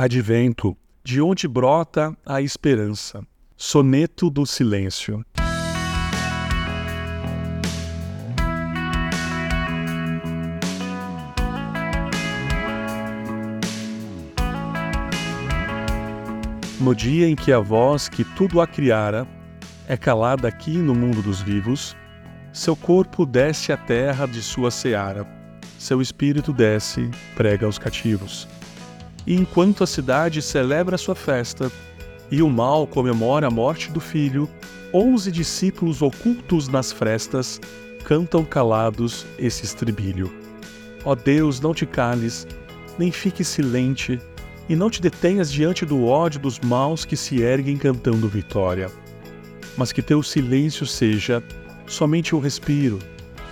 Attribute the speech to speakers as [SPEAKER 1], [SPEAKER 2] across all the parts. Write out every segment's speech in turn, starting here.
[SPEAKER 1] Advento, de onde brota a esperança. Soneto do Silêncio. No dia em que a voz que tudo a criara é calada aqui no mundo dos vivos, seu corpo desce à terra de sua seara, seu espírito desce, prega aos cativos. E enquanto a cidade celebra sua festa, e o mal comemora a morte do filho, onze discípulos ocultos nas frestas cantam calados esse estribilho. Ó Deus, não te cales, nem fiques silente, e não te detenhas diante do ódio dos maus que se erguem cantando vitória. Mas que teu silêncio seja somente um respiro,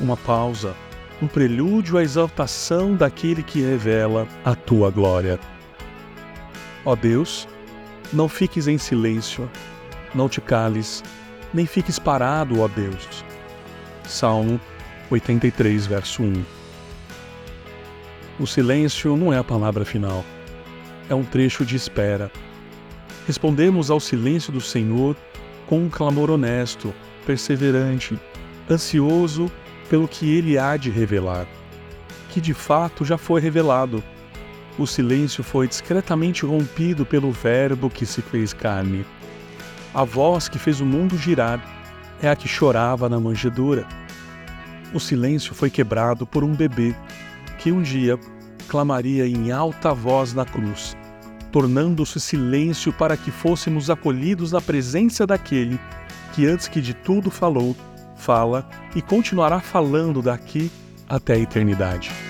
[SPEAKER 1] uma pausa, um prelúdio à exaltação daquele que revela a tua glória. Ó Deus, não fiques em silêncio, não te cales, nem fiques parado, ó Deus. Salmo 83, verso 1. O silêncio não é a palavra final é um trecho de espera. Respondemos ao silêncio do Senhor com um clamor honesto, perseverante, ansioso pelo que Ele há de revelar, que de fato já foi revelado. O silêncio foi discretamente rompido pelo Verbo que se fez carne. A voz que fez o mundo girar é a que chorava na manjedoura. O silêncio foi quebrado por um bebê que um dia clamaria em alta voz na cruz tornando-se silêncio para que fôssemos acolhidos na presença daquele que antes que de tudo falou, fala e continuará falando daqui até a eternidade.